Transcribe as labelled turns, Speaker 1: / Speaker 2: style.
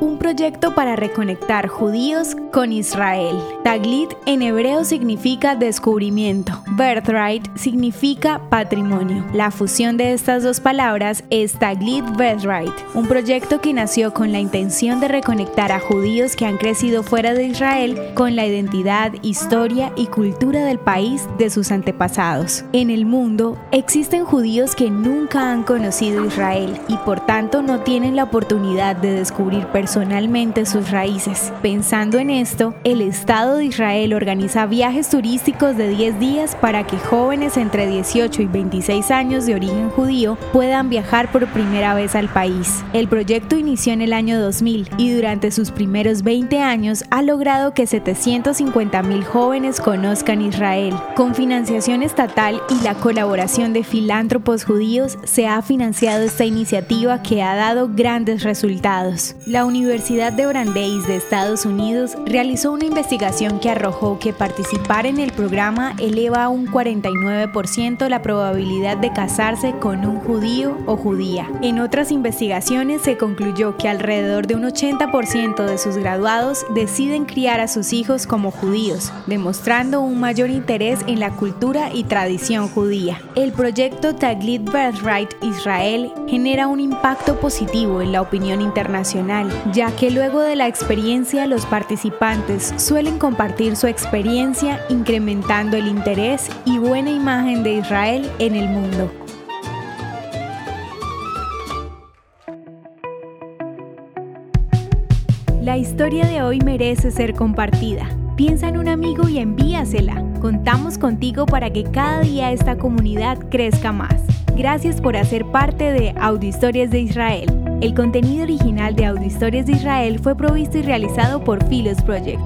Speaker 1: un proyecto para reconectar judíos con Israel. Taglit en hebreo significa descubrimiento, birthright significa patrimonio. La fusión de estas dos palabras es Taglit Birthright, un proyecto que nació con la intención de reconectar a judíos que han crecido fuera de Israel con la identidad, historia y cultura del país de sus antepasados. En el mundo existen judíos que nunca han conocido Israel y por tanto no tienen la oportunidad de descubrir personalmente sus raíces. Pensando en esto, el Estado de Israel organiza viajes turísticos de 10 días para que jóvenes entre 18 y 26 años de origen judío puedan viajar por primera vez al país. El proyecto inició en el año 2000 y durante sus primeros 20 años ha logrado que 750 mil jóvenes conozcan Israel. Con financiación estatal y la colaboración de filántropos judíos se ha financiado esta iniciativa que ha dado grandes resultados. La Universidad de Brandeis de Estados Unidos realizó una investigación que arrojó que participar en el programa eleva a un 49% la probabilidad de casarse con un judío o judía. En otras investigaciones se concluyó que alrededor de un 80% de sus graduados deciden criar a sus hijos como judíos, demostrando un mayor interés en la cultura y tradición judía. El proyecto Taglit Birthright Israel genera un impacto positivo en la opinión internacional ya que luego de la experiencia los participantes suelen compartir su experiencia incrementando el interés y buena imagen de Israel en el mundo. La historia de hoy merece ser compartida. Piensa en un amigo y envíasela. Contamos contigo para que cada día esta comunidad crezca más. Gracias por hacer parte de Audio Historias de Israel. El contenido original de Audio Historias de Israel fue provisto y realizado por Philos Project.